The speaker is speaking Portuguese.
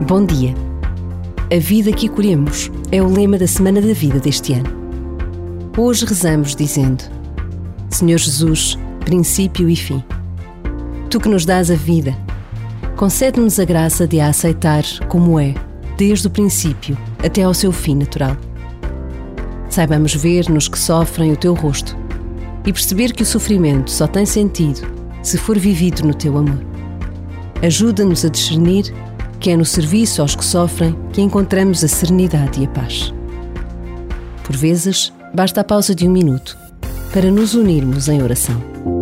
Bom dia. A vida que acolhemos é o lema da Semana da Vida deste ano. Hoje rezamos dizendo: Senhor Jesus, princípio e fim. Tu que nos dás a vida, concede-nos a graça de a aceitar como é, desde o princípio até ao seu fim natural. Saibamos ver nos que sofrem o teu rosto e perceber que o sofrimento só tem sentido se for vivido no teu amor. Ajuda-nos a discernir que é no serviço aos que sofrem que encontramos a serenidade e a paz. Por vezes, basta a pausa de um minuto para nos unirmos em oração.